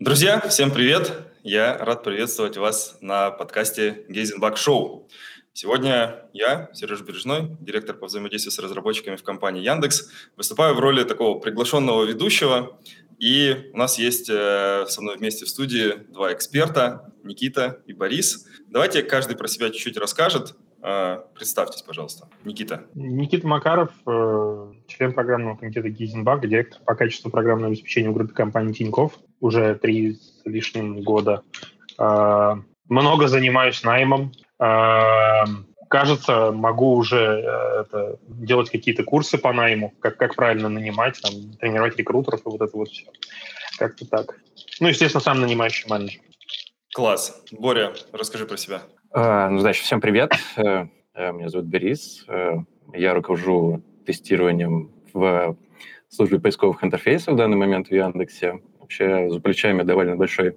Друзья, всем привет! Я рад приветствовать вас на подкасте Гейзенбак Шоу. Сегодня я, Сереж Бережной, директор по взаимодействию с разработчиками в компании Яндекс, выступаю в роли такого приглашенного ведущего. И у нас есть э, со мной вместе в студии два эксперта, Никита и Борис. Давайте каждый про себя чуть-чуть расскажет. Э, представьтесь, пожалуйста. Никита. Никита Макаров, э, член программного комитета Гейзенбак, директор по качеству программного обеспечения в группе компании Тиньков уже три с лишним года. Э, много занимаюсь наймом. Э, кажется, могу уже это, делать какие-то курсы по найму, как, как правильно нанимать, там, тренировать рекрутеров и вот это вот все. Как-то так. Ну, естественно, сам нанимающий менеджер. Класс. Боря, расскажи про себя. Uh, ну, значит, всем привет. Uh, меня зовут Борис. Uh, я руковожу тестированием в службе поисковых интерфейсов в данный момент в Яндексе. Вообще за плечами довольно большой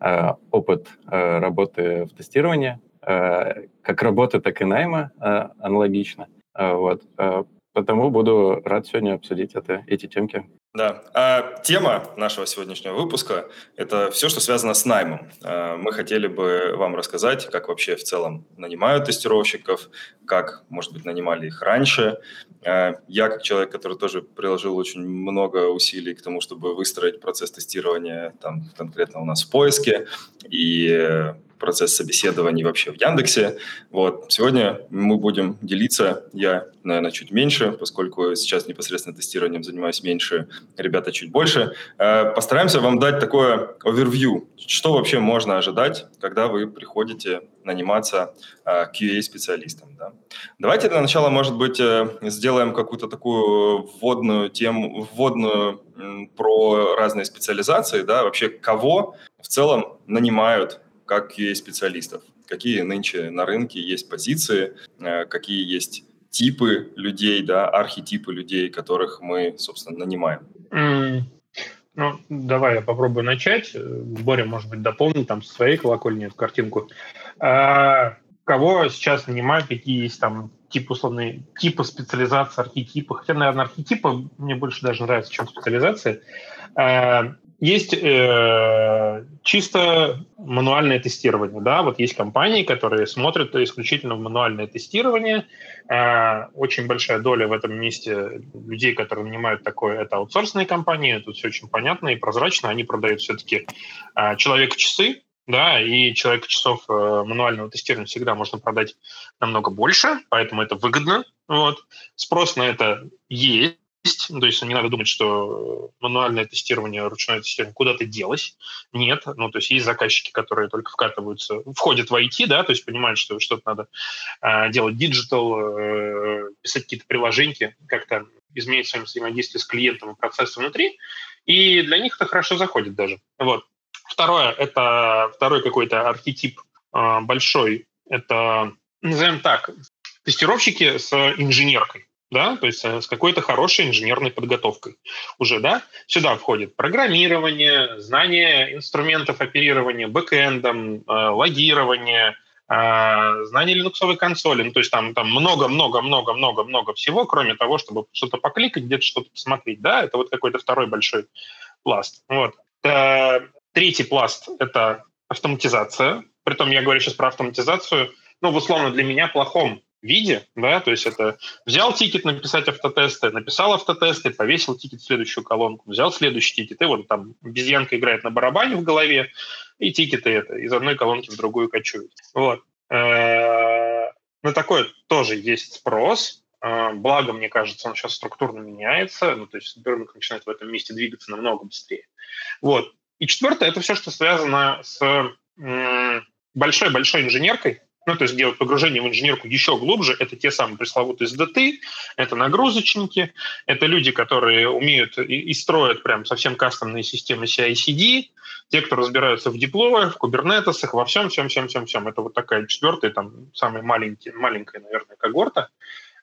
э, опыт э, работы в тестировании, э, как работы, так и найма э, аналогично. Э, вот. Э, потому буду рад сегодня обсудить это, эти темки. Да. А тема нашего сегодняшнего выпуска – это все, что связано с наймом. А, мы хотели бы вам рассказать, как вообще в целом нанимают тестировщиков, как, может быть, нанимали их раньше. А, я, как человек, который тоже приложил очень много усилий к тому, чтобы выстроить процесс тестирования там, конкретно у нас в поиске, и процесс собеседований вообще в Яндексе. Вот. Сегодня мы будем делиться, я, наверное, чуть меньше, поскольку сейчас непосредственно тестированием занимаюсь меньше, ребята чуть больше. Э, постараемся вам дать такое овервью, что вообще можно ожидать, когда вы приходите наниматься э, QA-специалистом. Да? Давайте для начала, может быть, э, сделаем какую-то такую вводную тему, вводную про разные специализации, да, вообще кого в целом нанимают как QA-специалистов. Какие нынче на рынке есть позиции, э, какие есть типы людей, да, архетипы людей, которых мы, собственно, нанимаем. Mm. Ну, давай я попробую начать. Боря, может быть, дополнит там со своей колокольни эту картинку. А, кого сейчас нанимают, какие есть там типы условные, типы специализации, архетипы. Хотя, наверное, архетипы мне больше даже нравятся, чем специализация. А, есть э, чисто мануальное тестирование. Да? Вот есть компании, которые смотрят исключительно в мануальное тестирование. Э, очень большая доля в этом месте людей, которые нанимают такое, это аутсорсные компании. Тут все очень понятно и прозрачно. Они продают все-таки э, человека-часы, да, и человека часов э, мануального тестирования всегда можно продать намного больше, поэтому это выгодно. Вот. Спрос на это есть есть, ну, то есть не надо думать, что мануальное тестирование, ручное тестирование куда-то делось. Нет, ну, то есть есть заказчики, которые только вкатываются, входят в IT, да, то есть понимают, что что-то надо э, делать digital, э, писать какие-то приложения, как-то изменить своим взаимодействие с клиентом и процессом внутри, и для них это хорошо заходит даже. Вот. Второе, это второй какой-то архетип э, большой, это, назовем так, тестировщики с инженеркой да, то есть э, с какой-то хорошей инженерной подготовкой уже, да. Сюда входит программирование, знание инструментов оперирования бэкэндом, э, логирование, э, знание линуксовой консоли. Ну, то есть там там много-много-много-много-много всего, кроме того, чтобы что-то покликать, где-то что-то посмотреть, да. Это вот какой-то второй большой пласт. Вот. Третий пласт — это автоматизация. Притом я говорю сейчас про автоматизацию, ну, условно для меня плохом виде, да, то есть это взял тикет написать автотесты, написал автотесты, повесил тикет в следующую колонку, взял следующий тикет, и вот там обезьянка играет на барабане в голове, и тикеты это из одной колонки в другую кочуют. Вот. Э, на такое тоже есть спрос, э, Благо, мне кажется, он сейчас структурно меняется, ну, то есть рынок начинает в этом месте двигаться намного быстрее. Вот. И четвертое – это все, что связано с большой-большой инженеркой, ну, то есть делать погружение в инженерку еще глубже, это те самые пресловутые SDT, это нагрузочники, это люди, которые умеют и, и строят прям совсем кастомные системы CI-CD, те, кто разбираются в диплоях, в кубернетесах, во всем, всем, всем, всем, всем. Это вот такая четвертая, там, самая маленькая, маленькая, наверное, когорта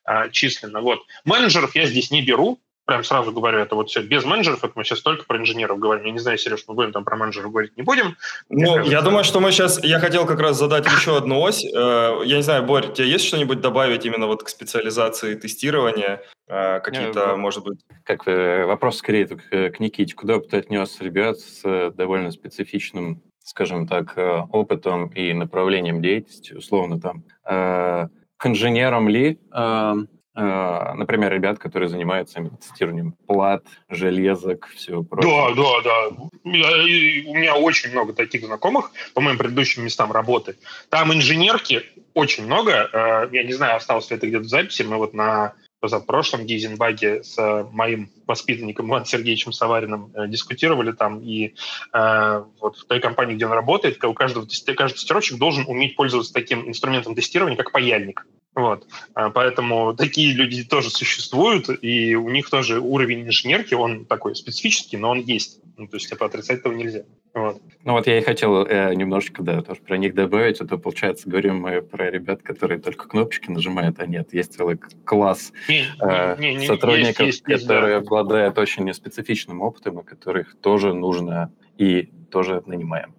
а, численно. Вот. Менеджеров я здесь не беру, прям сразу говорю, это вот все без менеджеров, это мы сейчас только про инженеров говорим. Я не знаю, Сереж, мы будем там про менеджеров говорить, не будем. Ну, кажется, я думаю, что мы сейчас, я хотел как раз задать еще одну ось. Э, я не знаю, Борь, тебе есть что-нибудь добавить именно вот к специализации тестирования? Э, какие-то, может быть... Как вопрос скорее к, к Никите. Куда бы ты отнес ребят с довольно специфичным скажем так, опытом и направлением деятельности, условно там, к инженерам ли, а, например, ребят, которые занимаются тестированием плат, железок, все прочее. Да, да, да. Я, у меня очень много таких знакомых по моим предыдущим местам работы. Там инженерки очень много. А, я не знаю, осталось ли это где-то в записи. Мы вот на позапрошлом Гейзенбаге с моим воспитанником Иваном Сергеевичем Савариным э, дискутировали там, и э, вот в той компании, где он работает, у каждого каждый тестировщик должен уметь пользоваться таким инструментом тестирования, как паяльник. Вот. А, поэтому такие люди тоже существуют, и у них тоже уровень инженерки, он такой специфический, но он есть. Ну, то есть, типа, отрицать этого нельзя. Вот. Ну вот я и хотел э, немножечко, да, тоже про них добавить. Это, получается, говорим мы про ребят, которые только кнопочки нажимают, а нет, есть целый класс не, э, не, не, сотрудников, есть, есть, которые есть, да. обладают очень специфичным опытом, и которых тоже нужно и тоже нанимаем.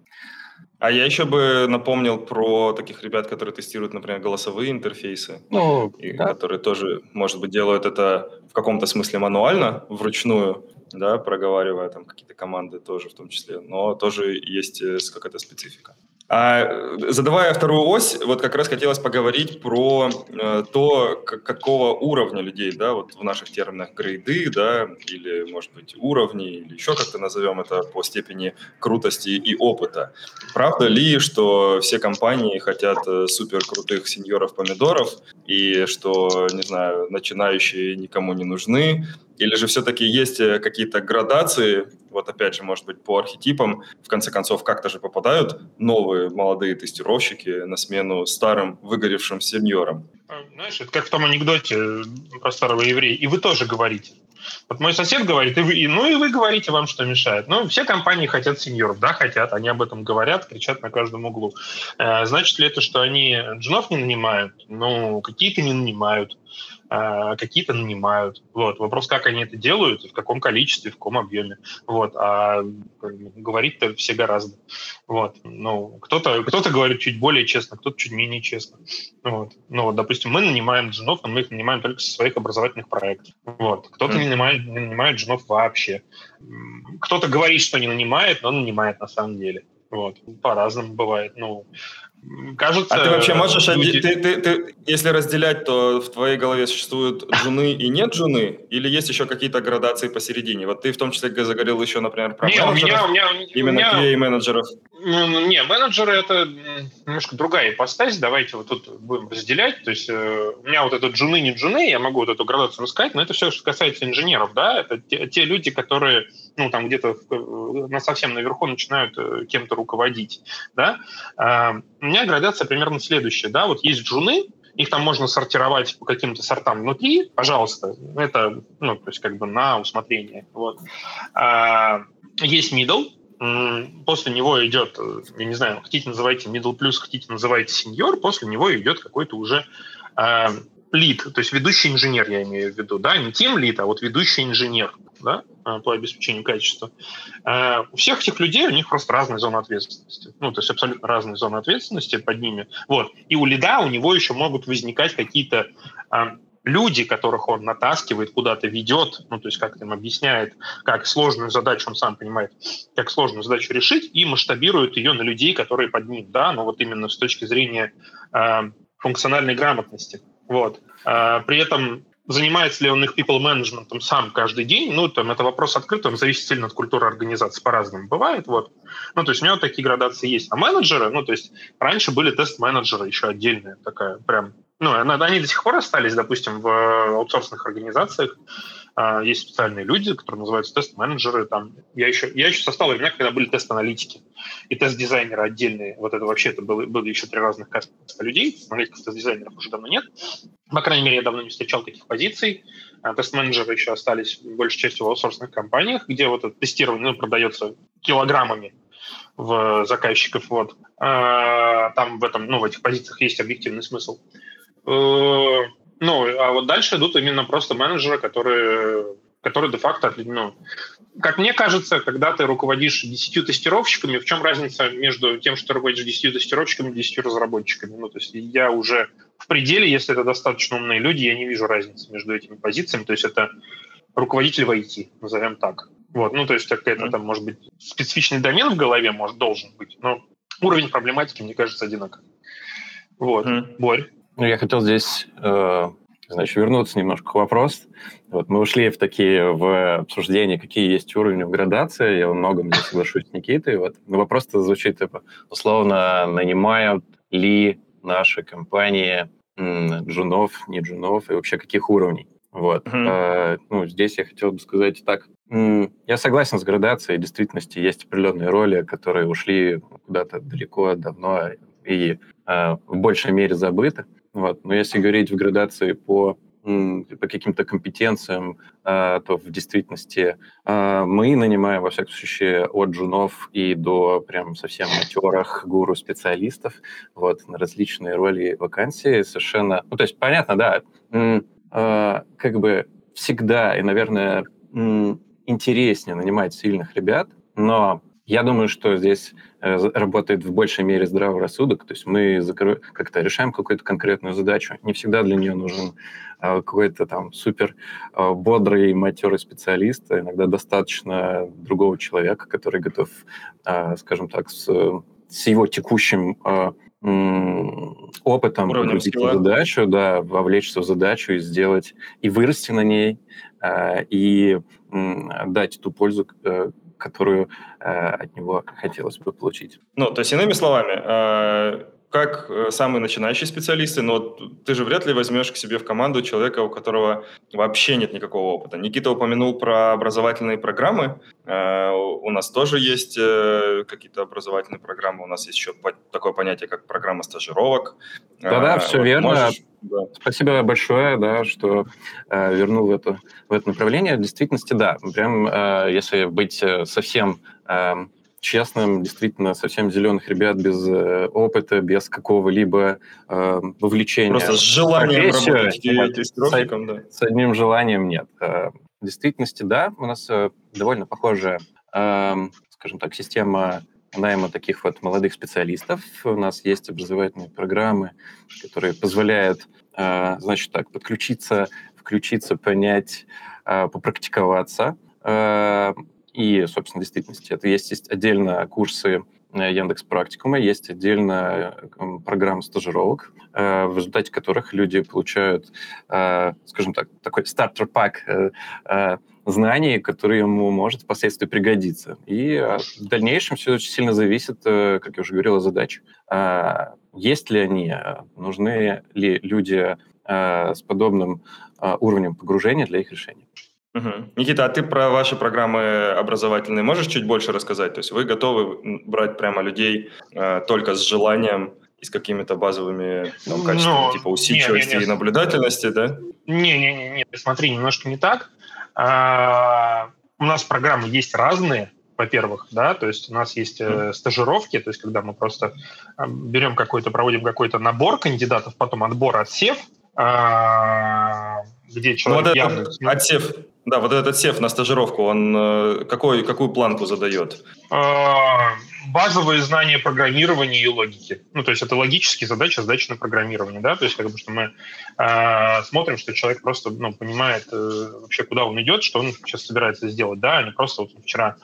А я еще бы напомнил про таких ребят, которые тестируют, например, голосовые интерфейсы, ну, и да. которые тоже, может быть, делают это в каком-то смысле мануально, вручную, да, проговаривая там какие-то команды тоже в том числе, но тоже есть э, какая-то специфика. А, задавая вторую ось, вот как раз хотелось поговорить про э, то, как, какого уровня людей, да, вот в наших терминах грейды, да, или, может быть, уровни, или еще как-то назовем это по степени крутости и опыта. Правда ли, что все компании хотят э, супер крутых сеньоров-помидоров, и что, не знаю, начинающие никому не нужны, или же все-таки есть э, какие-то градации, вот опять же, может быть, по архетипам, в конце концов, как-то же попадают новые молодые тестировщики на смену старым выгоревшим сеньорам? А, знаешь, это как в том анекдоте э, про старого еврея. И вы тоже говорите. Вот мой сосед говорит, и вы, и, ну и вы говорите, вам что мешает. Ну, все компании хотят сеньоров, да, хотят, они об этом говорят, кричат на каждом углу. Э, значит ли это, что они джунов не нанимают? Ну, какие-то не нанимают. А, какие-то нанимают. Вот. Вопрос, как они это делают, в каком количестве, в каком объеме. Вот. А говорить-то все гораздо. Вот. Ну, кто-то, кто-то говорит чуть более честно, кто-то чуть менее честно. Вот. Ну, вот, допустим, мы нанимаем джунов, но мы их нанимаем только со своих образовательных проектов. Вот. Кто-то mm. не, нанимает, не нанимает джунов вообще. Кто-то говорит, что не нанимает, но нанимает на самом деле. Вот. По-разному бывает. Ну, Кажется, а ты вообще можешь, люди... ты, ты, ты, если разделять, то в твоей голове существуют джуны и нет джуны, или есть еще какие-то градации посередине? Вот ты в том числе заговорил еще, например, про не, менеджеров, у меня, у меня, именно у меня... QA-менеджеров. Ну, ну, не, менеджеры это немножко другая ипостась, давайте вот тут будем разделять. То есть э, у меня вот это джуны, не джуны, я могу вот эту градацию рассказать, но это все, что касается инженеров, да, это те, те люди, которые, ну, там где-то на совсем наверху начинают э, кем-то руководить, да. Э, у меня градация примерно следующая, да, вот есть джуны, их там можно сортировать по каким-то сортам внутри, пожалуйста, это, ну, то есть как бы на усмотрение, вот. А, есть middle, после него идет, я не знаю, хотите называйте middle plus, хотите называйте senior, после него идет какой-то уже э, lead, то есть ведущий инженер, я имею в виду, да, не тем lead, а вот ведущий инженер, да, а, по обеспечению качества. Э, у всех этих людей, у них просто разные зоны ответственности. Ну, то есть абсолютно разные зоны ответственности под ними. Вот. И у лида у него еще могут возникать какие-то люди, которых он натаскивает, куда-то ведет, ну, то есть как им объясняет, как сложную задачу, он сам понимает, как сложную задачу решить, и масштабирует ее на людей, которые под ним, да, ну, вот именно с точки зрения э, функциональной грамотности. Вот. Э, при этом занимается ли он их people management сам каждый день, ну, там, это вопрос открытый, он зависит сильно от культуры организации, по-разному бывает, вот. Ну, то есть у него такие градации есть. А менеджеры, ну, то есть раньше были тест-менеджеры еще отдельная такая прям ну, они до сих пор остались, допустим, в аутсорсных организациях. А, есть специальные люди, которые называются тест-менеджеры. Там, я, еще, я еще состал времена, когда были тест-аналитики и тест-дизайнеры отдельные. Вот это вообще это было, было еще три разных каста людей. Аналитиков, тест-дизайнеров уже давно нет. По крайней мере, я давно не встречал таких позиций. А, тест-менеджеры еще остались большей частью в аутсорсных компаниях, где вот это тестирование ну, продается килограммами в заказчиков. Вот. А, там в, этом, ну, в этих позициях есть объективный смысл. Ну, а вот дальше идут именно просто менеджеры, которые который де-факто, ну, как мне кажется, когда ты руководишь 10 тестировщиками, в чем разница между тем, что ты руководишь 10 тестировщиками и 10 разработчиками? Ну, то есть я уже в пределе, если это достаточно умные люди, я не вижу разницы между этими позициями. То есть это руководитель в IT, назовем так. Вот, ну, то есть какая-то там, может быть, специфичный домен в голове может, должен быть, но уровень проблематики, мне кажется, одинаковый. Вот, mm. Борь. Ну, я хотел здесь, э, значит, вернуться немножко к вопросу. Вот мы ушли в такие в обсуждения, какие есть уровни в градации. Я во многом не соглашусь с Никитой. Вот. Но вопрос-то звучит, типа, условно, нанимают ли наши компании м, джунов, не джунов, и вообще каких уровней? Вот. Mm-hmm. А, ну, здесь я хотел бы сказать так. Я согласен с градацией. В действительности есть определенные роли, которые ушли куда-то далеко, давно и а, в большей мере забыты. Вот. Но если говорить в градации по по каким-то компетенциям, а, то в действительности а, мы нанимаем, во всяком случае, от джунов и до прям совсем матерых гуру-специалистов вот, на различные роли и вакансии совершенно... Ну, то есть, понятно, да, а, как бы всегда и, наверное, интереснее нанимать сильных ребят, но я думаю, что здесь э, работает в большей мере здравый рассудок. То есть мы как-то решаем какую-то конкретную задачу. Не всегда для нее нужен а, какой-то там супер а, бодрый, матерый специалист. А иногда достаточно другого человека, который готов, скажем так, с, с его текущим опытом погрузить в задачу, да, вовлечься в задачу и сделать, и вырасти на ней, и дать ту пользу, э, которую э, от него хотелось бы получить. Ну, то есть, иными словами, э, как э, самые начинающие специалисты, но ты же вряд ли возьмешь к себе в команду человека, у которого вообще нет никакого опыта. Никита упомянул про образовательные программы. Э, у нас тоже есть э, какие-то образовательные программы. У нас есть еще такое понятие, как программа стажировок. Да-да, все вот верно. Можешь... Да. Спасибо большое, да, что э, вернул в это, в это направление. В действительности, да, прям э, если быть совсем э, честным, действительно, совсем зеленых ребят без э, опыта, без какого-либо э, вовлечения. Просто с желанием работать тестировщиком, да. С одним желанием нет. Э, в действительности, да, у нас э, довольно похожая, э, скажем так, система найма таких вот молодых специалистов. У нас есть образовательные программы, которые позволяют, э, значит так, подключиться, включиться, понять, э, попрактиковаться. Э, и, собственно, действительности это есть, есть отдельно курсы э, Яндекс Практикума, есть отдельно программа стажировок, э, в результате которых люди получают, э, скажем так, такой стартер-пак знаний, которые ему может впоследствии пригодиться. И в дальнейшем все очень сильно зависит, как я уже говорил, от задач. Есть ли они, нужны ли люди с подобным уровнем погружения для их решения. Угу. Никита, а ты про ваши программы образовательные можешь чуть больше рассказать? То есть вы готовы брать прямо людей э, только с желанием и с какими-то базовыми ну, качествами, ну, типа усидчивости не, не, не. и наблюдательности, да? Не-не-не, смотри, немножко не так. А, у нас программы есть разные, во-первых, да, то есть у нас есть э, стажировки, то есть когда мы просто э, берем какой-то, проводим какой-то набор кандидатов, потом отбор, отсев, э, где человек ну, вот явно... Отсев, да, вот этот сев на стажировку, он э, какой, какую планку задает? А, базовые знания программирования и логики. Ну, то есть это логические задачи, задачи на программирование, да, то есть как бы, что мы э, смотрим, что человек просто, ну, понимает э, вообще, куда он идет, что он сейчас собирается сделать, да, а не просто вот вчера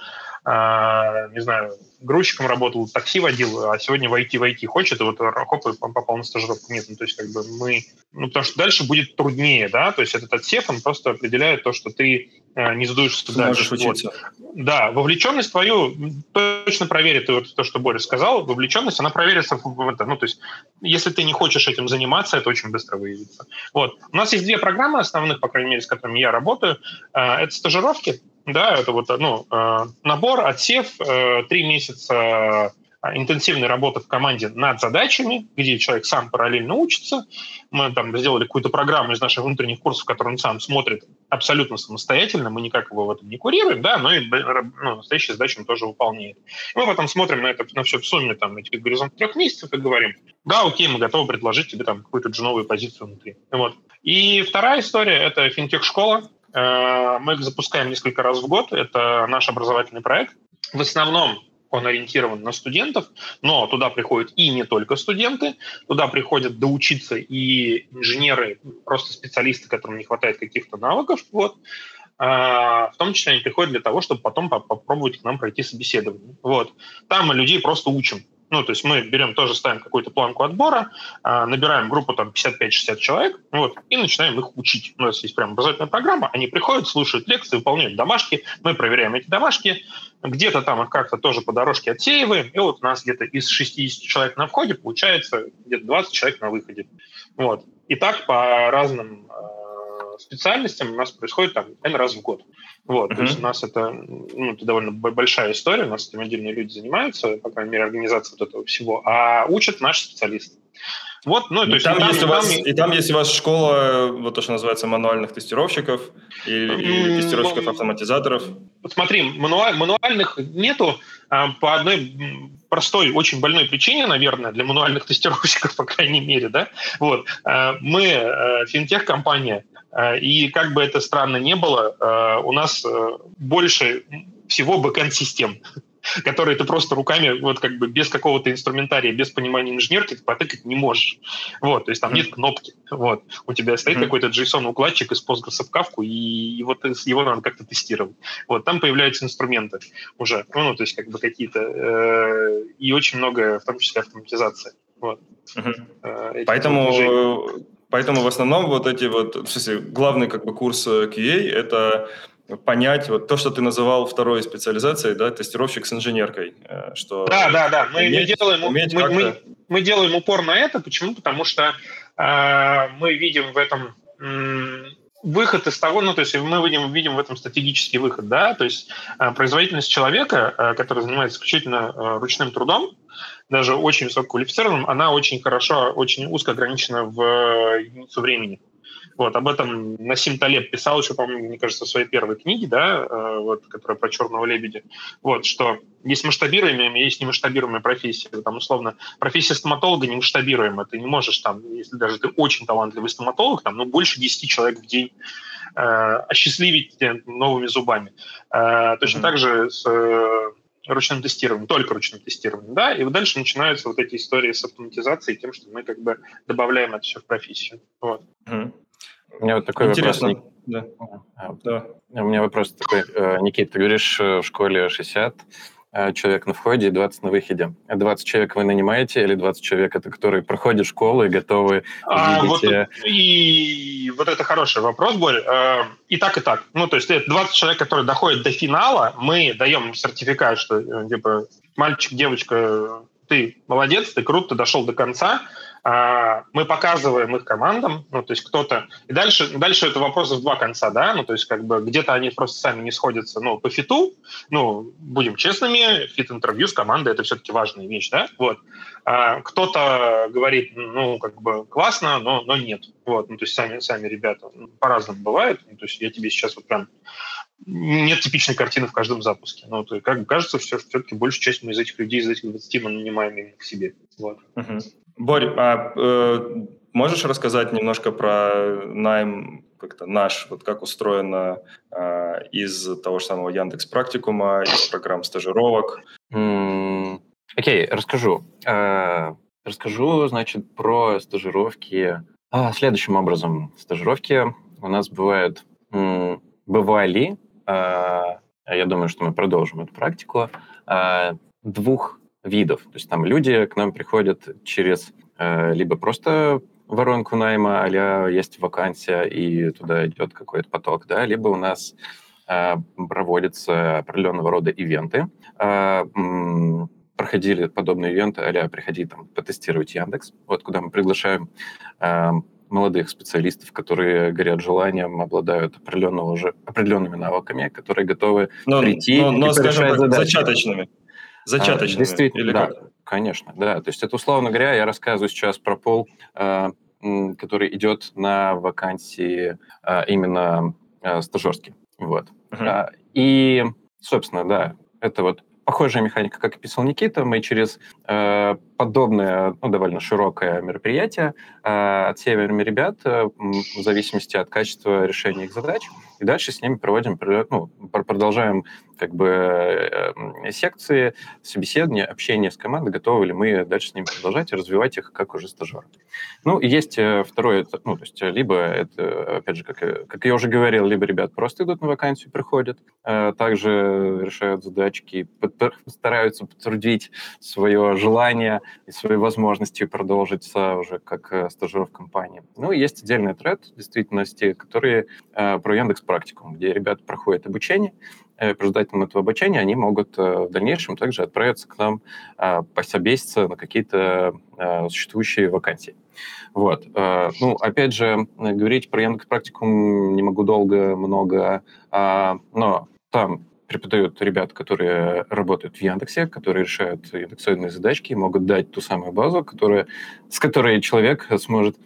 не знаю, грузчиком работал, такси водил, а сегодня войти войти хочет, и вот хоп, и попал на стажировку. Нет, ну, то есть как бы мы... Ну, потому что дальше будет труднее, да, то есть этот отсев, он просто определяет то, что ты э, не задуешься дальше. Вот. Да, вовлеченность твою точно проверит, вот то, что Боря сказал, вовлеченность, она проверится в это, ну, то есть если ты не хочешь этим заниматься, это очень быстро выявится. Вот. У нас есть две программы основных, по крайней мере, с которыми я работаю. Э, это стажировки, да, это вот ну, э, набор, отсев, э, три месяца интенсивной работы в команде над задачами, где человек сам параллельно учится. Мы там сделали какую-то программу из наших внутренних курсов, которую он сам смотрит абсолютно самостоятельно, мы никак его в этом не курируем, да, но и ну, настоящие задачи он тоже выполняет. Мы потом смотрим на это на все в сумме, там, этих горизонт трех месяцев и говорим, да, окей, мы готовы предложить тебе там какую-то джуновую позицию внутри. Вот. И вторая история – это финтех-школа, Мы их запускаем несколько раз в год. Это наш образовательный проект. В основном он ориентирован на студентов, но туда приходят и не только студенты, туда приходят доучиться и инженеры, просто специалисты, которым не хватает каких-то навыков, вот. А, в том числе они приходят для того, чтобы потом попробовать к нам пройти собеседование. Вот. Там мы людей просто учим. Ну, то есть мы берем, тоже ставим какую-то планку отбора, а, набираем группу там 55-60 человек, вот, и начинаем их учить. У нас есть прям образовательная программа, они приходят, слушают лекции, выполняют домашки, мы проверяем эти домашки, где-то там их как-то тоже по дорожке отсеиваем, и вот у нас где-то из 60 человек на входе получается где-то 20 человек на выходе. Вот. И так по разным э, специальностям у нас происходит там N раз в год. Вот, mm-hmm. то есть у нас это, ну, это довольно большая история, у нас этим отдельные люди занимаются, по крайней мере, организация вот этого всего, а учат наши специалисты. Вот, ну, то есть там, и, там, есть у вас, там... и там есть у вас школа, вот то, что называется мануальных тестировщиков и, и тестировщиков-автоматизаторов. Смотри, мануаль, мануальных нету а, по одной простой, очень больной причине, наверное, для мануальных тестировщиков, по крайней мере, да. Вот. А, мы а, финтех-компания, и как бы это странно не было, а, у нас а, больше всего бэкэнд-систем которые ты просто руками, вот как бы без какого-то инструментария, без понимания инженерки, ты потыкать не можешь. Вот, то есть там нет кнопки. Вот. У тебя стоит mm-hmm. какой-то JSON-укладчик из Postgres в кавку, и, вот его надо как-то тестировать. Вот, там появляются инструменты уже, ну, то есть как бы какие-то, э, и очень много, в том числе автоматизация. Вот. Mm-hmm. Э, Поэтому Поэтому в основном вот эти вот, в смысле, главный как бы курс QA – это понять вот то, что ты называл второй специализацией, да, тестировщик с инженеркой, э, что да, да, да, мы, уметь, мы делаем уметь мы, мы, мы делаем упор на это, почему? Потому что э, мы видим в этом э, выход из того, ну то есть мы видим видим в этом стратегический выход, да, то есть э, производительность человека, э, который занимается исключительно э, ручным трудом, даже очень высококвалифицированным, она очень хорошо, очень узко ограничена в э, единицу времени. Вот, об этом Насим Талеб писал еще, по-моему, мне кажется, в своей первой книге, да, э, вот, которая про черного лебедя. Вот, что есть масштабируемые, есть немасштабируемые профессии. Там, условно, профессия стоматолога не масштабируемая. Ты не можешь там, если даже ты очень талантливый стоматолог, там, ну, больше 10 человек в день э, осчастливить новыми зубами. Э, точно mm-hmm. так же с э, ручным тестированием, только ручным тестированием, да, и дальше начинаются вот эти истории с автоматизацией, тем, что мы как бы добавляем это все в профессию. Вот. Mm-hmm. У меня вот такой Интересно. вопрос. Да. А, да. У меня вопрос такой. Э, Никит, ты говоришь, э, в школе 60 э, человек на входе и 20 на выходе. А 20 человек вы нанимаете или 20 человек это которые проходят школу и готовы а, вот, и вот это хороший вопрос, Борь. И так, и так. Ну, то есть 20 человек, которые доходят до финала, мы даем сертификат, что типа мальчик, девочка, ты молодец, ты крут, ты дошел до конца, мы показываем их командам, ну, то есть кто-то... И дальше, дальше это вопрос в два конца, да, ну, то есть как бы где-то они просто сами не сходятся, ну, по фиту, ну, будем честными, фит-интервью с командой — это все-таки важная вещь, да, вот. А кто-то говорит, ну, как бы классно, но, но нет, вот, ну, то есть сами, сами ребята по-разному бывает, ну, то есть я тебе сейчас вот прям нет типичной картины в каждом запуске. Ну, то, как бы кажется, все, все-таки большую часть мы из этих людей, из этих 20 мы нанимаем именно к себе. Вот. Угу. Борь, а э, можешь рассказать немножко про найм как-то наш, вот как устроено э, из того же самого Яндекс Практикума, из программ стажировок? Окей, mm, okay, расскажу. Э, расскажу, значит, про стажировки а, следующим образом. Стажировки у нас бывают, м, бывали, э, я думаю, что мы продолжим эту практику, э, двух видов. То есть там люди к нам приходят через э, либо просто воронку найма, а есть вакансия, и туда идет какой-то поток, да, либо у нас э, проводятся определенного рода ивенты. Э, м, проходили подобные ивенты, а приходи там потестировать Яндекс, вот куда мы приглашаем э, молодых специалистов, которые горят желанием, обладают определенного уже, определенными навыками, которые готовы но, прийти но, но, и скажем так, задачи. зачаточными. Зачаточными? Действительно, или да, как? конечно, да. То есть это, условно говоря, я рассказываю сейчас про пол, э, который идет на вакансии э, именно э, стажерский. Вот. Uh-huh. И, собственно, да, это вот похожая механика, как описал Никита. Мы через э, подобное, ну, довольно широкое мероприятие э, отсеиваем ребят э, в зависимости от качества решения их задач и дальше с ними проводим, ну, продолжаем как бы э, секции, собеседования, общение с командой, готовы ли мы дальше с ними продолжать и развивать их как уже стажеры. Ну, и есть э, второе, ну, то есть либо это, опять же, как, как я уже говорил, либо ребят просто идут на вакансию, приходят, также решают задачки, стараются потрудить свое желание и свои возможности продолжиться уже как стажер в компании. Ну, и есть отдельный тред действительности, которые про Яндекс Практикум, где ребята проходят обучение, э, по результатам этого обучения они могут э, в дальнейшем также отправиться к нам э, пособеситься на какие-то существующие вакансии. Вот. Ну, опять же, говорить про Яндекс Практикум не могу долго, много, а, но там преподают ребят, которые работают в Яндексе, которые решают индексоидные задачки, могут дать ту самую базу, которая, с которой человек сможет,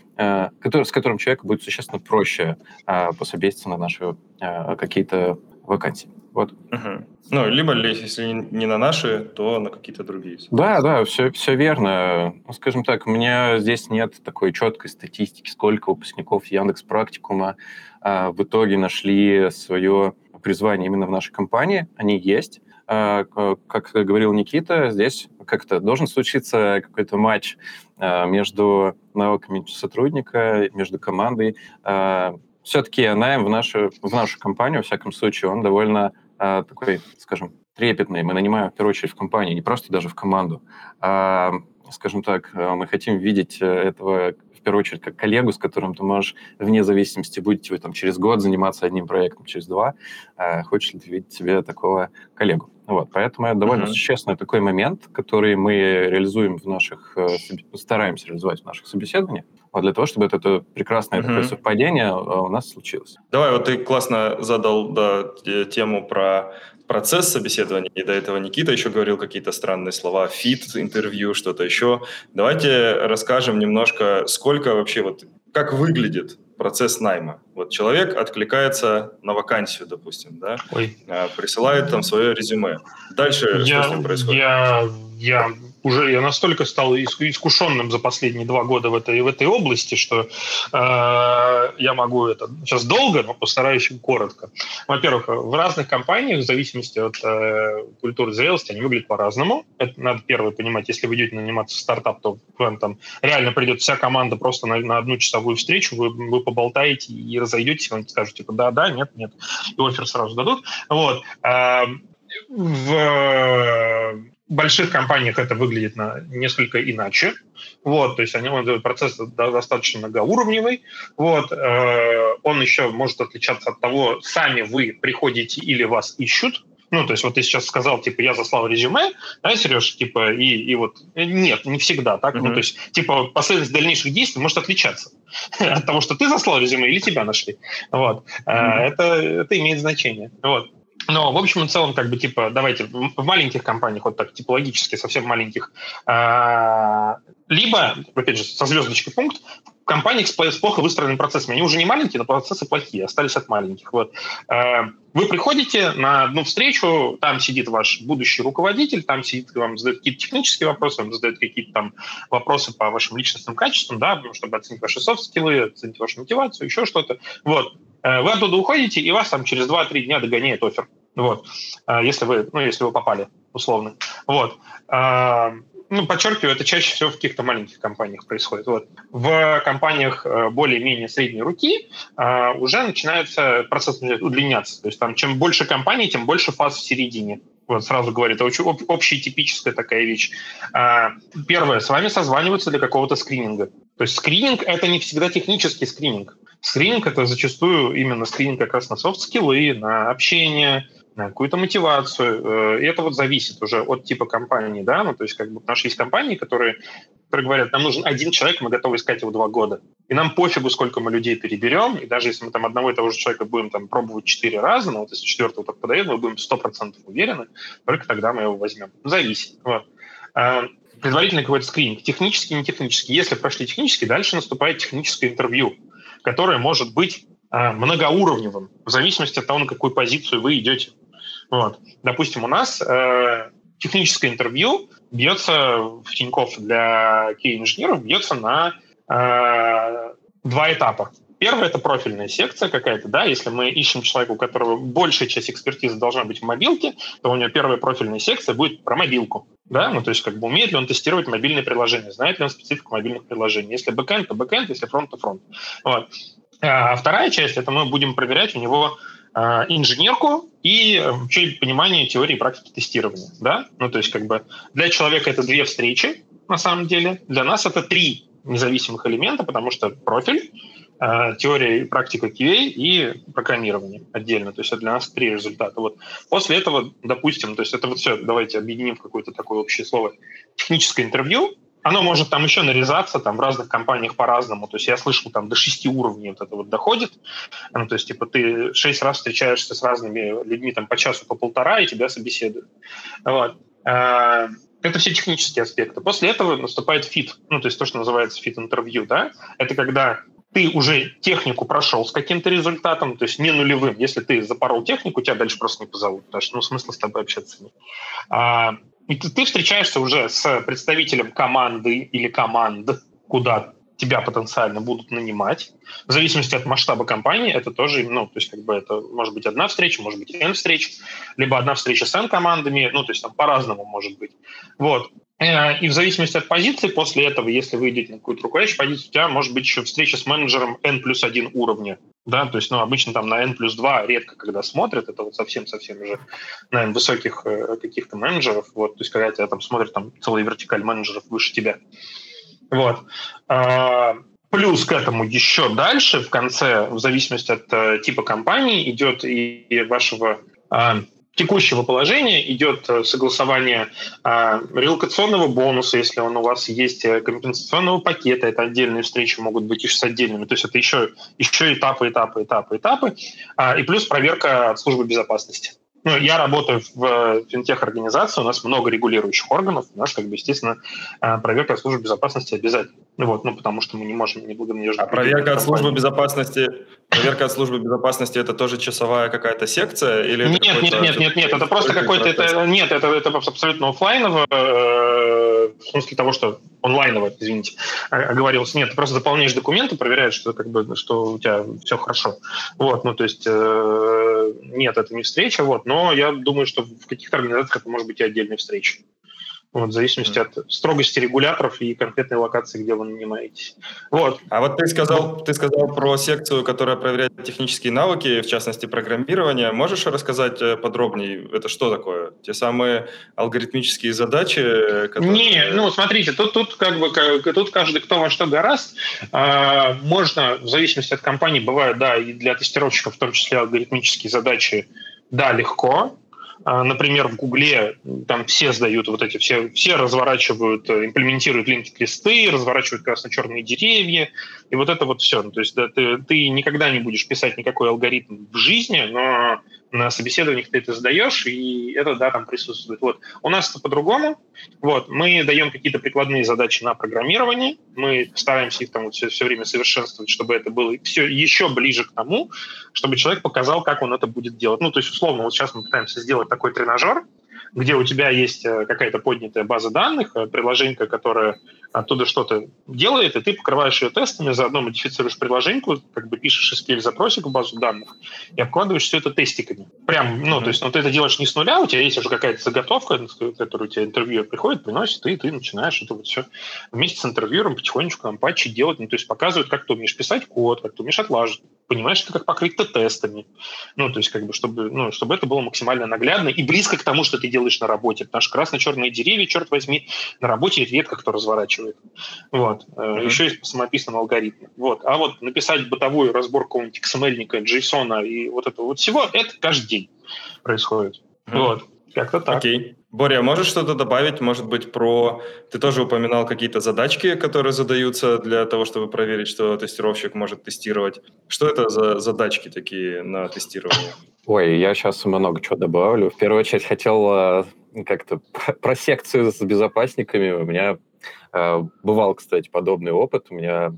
который, с которым человеку будет существенно проще э, пособеситься на наши э, какие-то вакансии. Вот. Угу. Ну, либо если не на наши, то на какие-то другие. Да, да, все, все верно. Ну, скажем так, у меня здесь нет такой четкой статистики, сколько выпускников Яндекс Практикума а, в итоге нашли свое призвания именно в нашей компании, они есть. А, как говорил Никита, здесь как-то должен случиться какой-то матч а, между навыками сотрудника, между командой. А, Все-таки найм в нашу, в нашу компанию, во всяком случае, он довольно такой, скажем, трепетный. Мы нанимаем, в первую очередь, в компании, не просто даже в команду. А, скажем так, мы хотим видеть э, этого в первую очередь, как коллегу, с которым ты можешь, вне зависимости, будете вы там через год заниматься одним проектом, через два, э, хочешь ли ты видеть себе такого коллегу. Вот, поэтому это довольно uh-huh. существенный такой момент, который мы реализуем в наших, э, стараемся реализовать в наших собеседованиях, вот для того, чтобы это, это прекрасное такое совпадение э, у нас случилось. Давай, вот ты классно задал да, тему про процесс собеседования, и до этого Никита еще говорил какие-то странные слова, фит, интервью, что-то еще. Давайте расскажем немножко, сколько вообще, вот как выглядит процесс найма. Вот человек откликается на вакансию, допустим, да, Ой. А, присылает там свое резюме. Дальше я, что с ним происходит? Я, я уже я настолько стал искушенным за последние два года в этой, в этой области, что э, я могу это сейчас долго, но постараюсь коротко. Во-первых, в разных компаниях, в зависимости от э, культуры зрелости, они выглядят по-разному. Это надо первое понимать. Если вы идете наниматься в стартап, то вам там реально придет вся команда просто на, на одну часовую встречу, вы, вы поболтаете и разойдетесь, вам скажут, типа, да, да, нет, нет, и офер сразу дадут. Вот. Э, в больших компаниях это выглядит на несколько иначе. Вот, то есть они, процесс достаточно многоуровневый. Вот, э, он еще может отличаться от того, сами вы приходите или вас ищут. Ну, то есть вот ты сейчас сказал, типа, я заслал резюме, да, Сереж, типа, и, и вот... Нет, не всегда так. Mm-hmm. Ну, то есть, типа, последовательность дальнейших действий может отличаться от того, что ты заслал резюме или тебя нашли. Вот. Mm-hmm. Это, это имеет значение. Вот. Но, в общем и целом, как бы, типа, давайте в маленьких компаниях, вот так типологически, совсем маленьких, а, либо, опять же, со звездочкой пункт, в компаниях с плохо выстроенным процессом. Они уже не маленькие, но процессы плохие, остались от маленьких. Вот. А, вы приходите на одну встречу, там сидит ваш будущий руководитель, там сидит, вам задает какие-то технические вопросы, вам задает какие-то там вопросы по вашим личностным качествам, да, чтобы оценить ваши софт-скиллы, оценить вашу мотивацию, еще что-то. Вот. Э, вы оттуда уходите, и вас там через 2-3 дня догоняет офер. Вот. Э, если вы, ну, если вы попали, условно. Вот. Э, ну, подчеркиваю, это чаще всего в каких-то маленьких компаниях происходит. Вот. В компаниях более-менее средней руки уже начинается процесс удлиняться. То есть там чем больше компаний, тем больше фаз в середине. Вот сразу говорю, это очень общая типическая такая вещь. Первое, с вами созваниваются для какого-то скрининга. То есть скрининг – это не всегда технический скрининг. Скрининг – это зачастую именно скрининг как раз на софт-скиллы, на общение, на какую-то мотивацию. Э, и это вот зависит уже от типа компании, да, ну, то есть как бы наши есть компании, которые, которые говорят, нам нужен один человек, мы готовы искать его два года. И нам пофигу, сколько мы людей переберем, и даже если мы там одного и того же человека будем там пробовать четыре раза, но вот если четвертого так подойдет, мы будем сто процентов уверены, только тогда мы его возьмем. Зависит. Вот. Э, предварительный какой-то скрининг, технический, не технический. Если прошли технический, дальше наступает техническое интервью которое может быть э, многоуровневым, в зависимости от того, на какую позицию вы идете. Вот. Допустим, у нас э, техническое интервью бьется в Тинькофф для кей-инженеров, бьется на э, два этапа. Первое – это профильная секция какая-то, да, если мы ищем человека, у которого большая часть экспертизы должна быть в мобилке, то у него первая профильная секция будет про мобилку, да, ну, то есть как бы умеет ли он тестировать мобильные приложения, знает ли он специфику мобильных приложений. Если бэкэнд, то бэкэнд, если фронт, то фронт. Вот. А вторая часть – это мы будем проверять у него а, инженерку и вообще понимание теории и практики тестирования. Да? Ну, то есть как бы для человека это две встречи, на самом деле. Для нас это три независимых элемента, потому что профиль, теория и практика QA и программирование отдельно. То есть это для нас три результата. Вот. После этого, допустим, то есть это вот все, давайте объединим в какое-то такое общее слово, техническое интервью, оно может там еще нарезаться, там в разных компаниях по-разному. То есть я слышал, там до шести уровней вот это вот доходит. Ну, то есть, типа, ты шесть раз встречаешься с разными людьми там по часу, по полтора, и тебя собеседуют. Вот. А, это все технические аспекты. После этого наступает fit, ну, то есть то, что называется fit-интервью, да, это когда ты уже технику прошел с каким-то результатом, то есть не нулевым. Если ты запорол технику, тебя дальше просто не позовут, потому что ну, смысла с тобой общаться нет. А, и ты, ты встречаешься уже с представителем команды или команд, куда тебя потенциально будут нанимать. В зависимости от масштаба компании это тоже, ну, то есть как бы это может быть одна встреча, может быть N встреч, либо одна встреча с N командами, ну, то есть там по-разному может быть. Вот. Э, и в зависимости от позиции, после этого, если вы идете на какую-то руководящую позицию, у тебя может быть еще встреча с менеджером N плюс один уровня. Да, то есть, ну, обычно там на N плюс 2 редко когда смотрят, это вот совсем-совсем уже, наверное, высоких э, каких-то менеджеров, вот, то есть, когда тебя там смотрят, там, целый вертикаль менеджеров выше тебя. Вот. А, плюс к этому еще дальше, в конце, в зависимости от э, типа компании, идет и вашего а, текущего положения идет э, согласование а, релокационного бонуса, если он у вас есть, э, компенсационного пакета, это отдельные встречи могут быть еще с отдельными, то есть это еще, еще этапы, этапы, этапы, этапы, а, и плюс проверка от службы безопасности. Ну, я работаю в э, финтех-организации, у нас много регулирующих органов, у нас, как бы, естественно, э, проверка от службы безопасности обязательно. Вот, ну, потому что мы не можем не благонадежно... А проверка от службы безопасности, проверка от службы безопасности это тоже часовая какая-то секция? Или нет, нет, нет, нет, нет, это просто какой-то... Это, нет, это, это абсолютно офлайново, э, в смысле того, что онлайново, извините, оговорился. Нет, ты просто заполняешь документы, проверяешь, что, как бы, что у тебя все хорошо. Вот, ну, то есть нет, это не встреча, вот, но я думаю, что в каких-то организациях это может быть и отдельная встреча. Вот, в зависимости от строгости регуляторов и конкретной локации, где вы нанимаетесь. Вот. А вот ты сказал, ты сказал про секцию, которая проверяет технические навыки, в частности, программирование. Можешь рассказать э, подробнее, это что такое? Те самые алгоритмические задачи? Которые... Не, ну, смотрите, тут, тут как бы тут каждый кто во что гораст. А, можно, в зависимости от компании, бывают, да, и для тестировщиков в том числе алгоритмические задачи, да, легко, например, в Гугле там все сдают вот эти, все, все разворачивают, э, имплементируют линки-кресты, разворачивают красно-черные деревья, и вот это вот все. Ну, то есть да, ты, ты никогда не будешь писать никакой алгоритм в жизни, но на собеседованиях ты это сдаешь, и это, да, там присутствует. Вот. У нас это по-другому. Вот. Мы даем какие-то прикладные задачи на программирование, мы стараемся их там вот все, все время совершенствовать, чтобы это было все еще ближе к тому, чтобы человек показал, как он это будет делать. Ну, то есть, условно, вот сейчас мы пытаемся сделать такой тренажер, где у тебя есть э, какая-то поднятая база данных, э, приложение, которое оттуда что-то делает, и ты покрываешь ее тестами, заодно модифицируешь приложеньку, как бы пишешь SQL-запросик в базу данных и обкладываешь все это тестиками. Прям, ну, mm-hmm. то есть, ну, ты это делаешь не с нуля, у тебя есть уже какая-то заготовка, которую у тебя интервьюер приходит, приносит, и ты начинаешь это вот все вместе с интервьюером потихонечку там патчи делать, ну, то есть показывают, как ты умеешь писать код, как ты умеешь отлаживать, понимаешь, это как покрыть-то тестами. Ну, то есть, как бы, чтобы, ну, чтобы это было максимально наглядно и близко к тому, что ты делаешь на работе. Потому что красно-черные деревья, черт возьми, на работе редко кто разворачивает. Вот. Mm-hmm. Еще есть по самописным алгоритмам. Вот. А вот написать бытовую разборку какого-нибудь XML, JSON и вот этого вот всего, это каждый день происходит. Mm-hmm. Вот. Как-то так. Окей. Боря, можешь что-то добавить, может быть, про... Ты тоже упоминал какие-то задачки, которые задаются для того, чтобы проверить, что тестировщик может тестировать. Что это за задачки такие на тестирование? Ой, я сейчас много чего добавлю. В первую очередь хотел э, как-то про секцию с безопасниками. У меня Бывал, кстати, подобный опыт у меня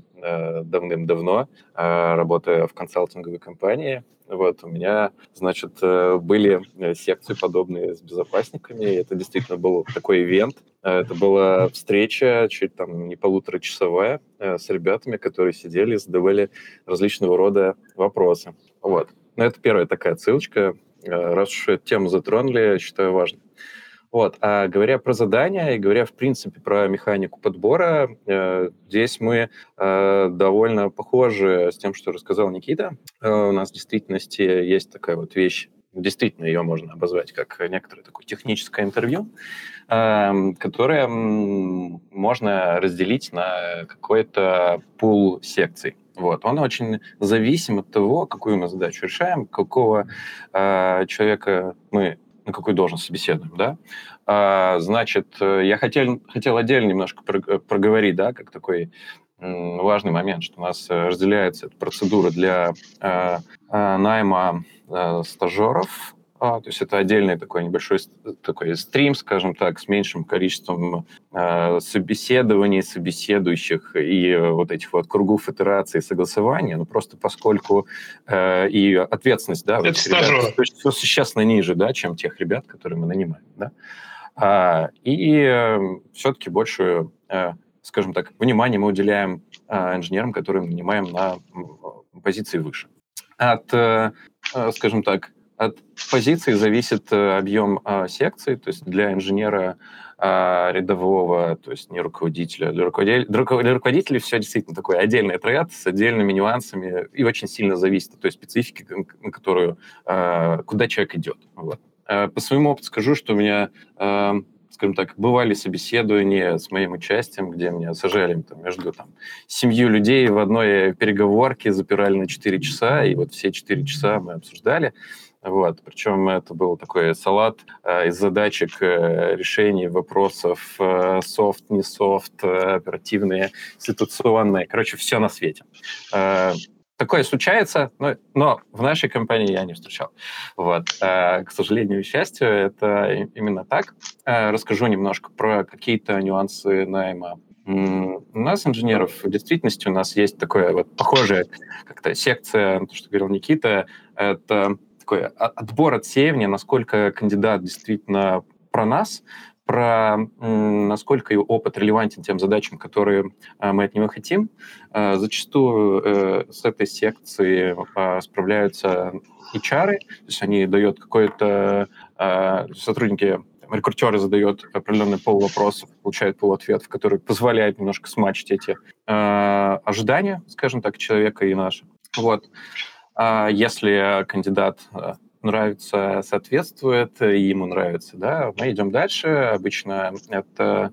давным-давно, работая в консалтинговой компании. Вот, у меня, значит, были секции подобные с безопасниками. Это действительно был такой ивент. Это была встреча, чуть там не полуторачасовая, с ребятами, которые сидели и задавали различного рода вопросы. Вот. Ну, это первая такая ссылочка. Раз уж тему затронули, я считаю важно. Вот. А говоря про задания и говоря, в принципе, про механику подбора, э, здесь мы э, довольно похожи с тем, что рассказал Никита. Э, у нас в действительности есть такая вот вещь, действительно ее можно обозвать как некоторое такое техническое интервью, э, которое можно разделить на какой-то пул секций. Вот. Он очень зависим от того, какую мы задачу решаем, какого э, человека мы на какую должность собеседуем, да. А, значит, я хотел, хотел отдельно немножко проговорить, да, как такой важный момент, что у нас разделяется эта процедура для э, э, найма э, стажеров а, то есть это отдельный такой небольшой такой стрим, скажем так, с меньшим количеством э, собеседований, собеседующих и вот этих вот кругов итерации согласования, ну просто поскольку э, и ответственность, да, это стажер. существенно ниже, да, чем тех ребят, которые мы нанимаем, да. А, и э, все-таки больше, э, скажем так, внимания мы уделяем э, инженерам, которые мы нанимаем на позиции выше. От, э, э скажем так, от позиции зависит э, объем э, секции, то есть для инженера э, рядового, то есть не руководителя. Для, руководителя, руководителей все действительно такой отдельный отряд с отдельными нюансами и очень сильно зависит от той специфики, на которую, куда человек идет. Вот. По своему опыту скажу, что у меня скажем так, бывали собеседования с моим участием, где меня сажали там, между там, семью людей в одной переговорке, запирали на 4 часа, и вот все 4 часа мы обсуждали. Вот. Причем это был такой салат э, из задачек э, решений вопросов э, софт, не софт, оперативные, ситуационные. Короче, все на свете. Такое случается, но, но в нашей компании я не встречал. Вот. К сожалению и счастью, это именно так. Расскажу немножко про какие-то нюансы найма у нас, инженеров, в действительности у нас есть такое вот похожее как-то секция, то, что говорил Никита, это такой отбор отсеивания, насколько кандидат действительно про нас, про насколько его опыт релевантен тем задачам, которые а, мы от него хотим. А, зачастую э, с этой секцией а, справляются HR, то есть они дают какое-то... Сотрудники рекрутеры задают определенный пол вопросов, получают пол ответов, который позволяет немножко смачить эти ожидания, скажем так, человека и наши. Вот. А если кандидат э, нравится, соответствует, и ему нравится, да, мы идем дальше. Обычно это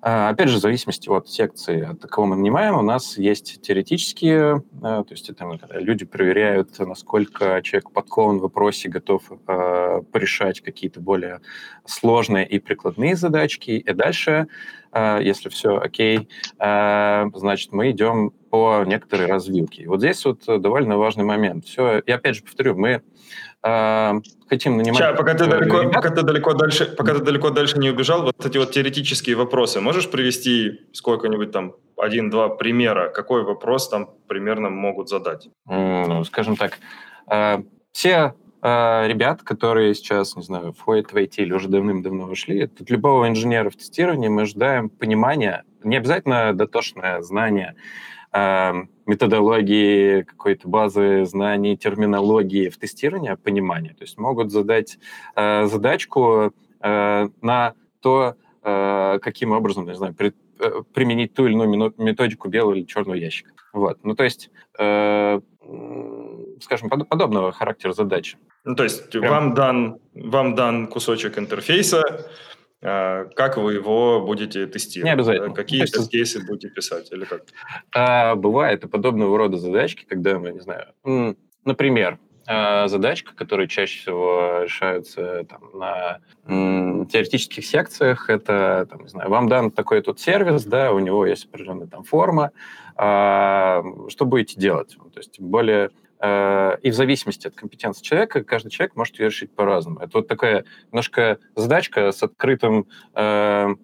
Опять же, в зависимости от секции, от кого мы нанимаем, у нас есть теоретические, э, то есть это люди проверяют, насколько человек подкован в вопросе, готов э, порешать какие-то более сложные и прикладные задачки. И дальше, э, если все окей, значит, мы идем по некоторой развилке. И вот здесь вот довольно важный момент. Все, и опять же повторю, мы хотим нанимать... Сейчас, пока ты, далеко, пока, ты далеко дальше, пока ты далеко дальше не убежал, вот эти вот теоретические вопросы, можешь привести сколько-нибудь там один-два примера, какой вопрос там примерно могут задать? Ну, скажем так, э, все э, ребят, которые сейчас, не знаю, входят в IT или уже давным-давно вышли, от любого инженера в тестировании мы ожидаем понимания, не обязательно дотошное знание, Эм, методологии, какой-то базы знаний, терминологии в тестировании, а понимания. То есть могут задать э, задачку э, на то, э, каким образом, не знаю, при, э, применить ту или иную методику белого или черного ящика. Вот. Ну, то есть, э, скажем, под, подобного характера задачи. Ну, то есть Прям... вам дан, вам дан кусочек интерфейса, как вы его будете тестировать? Не обязательно. Какие ну, есть... кейсы будете писать или как? А, бывает и подобного рода задачки, когда мы, не знаю, например, а, задачка, которые чаще всего решаются там, на м, теоретических секциях, это, там, не знаю, вам дан такой тут сервис, да, у него есть определенная там форма, а, что будете делать? То есть более Э, и в зависимости от компетенции человека, каждый человек может ее решить по-разному. Это вот такая немножко задачка с открытым э,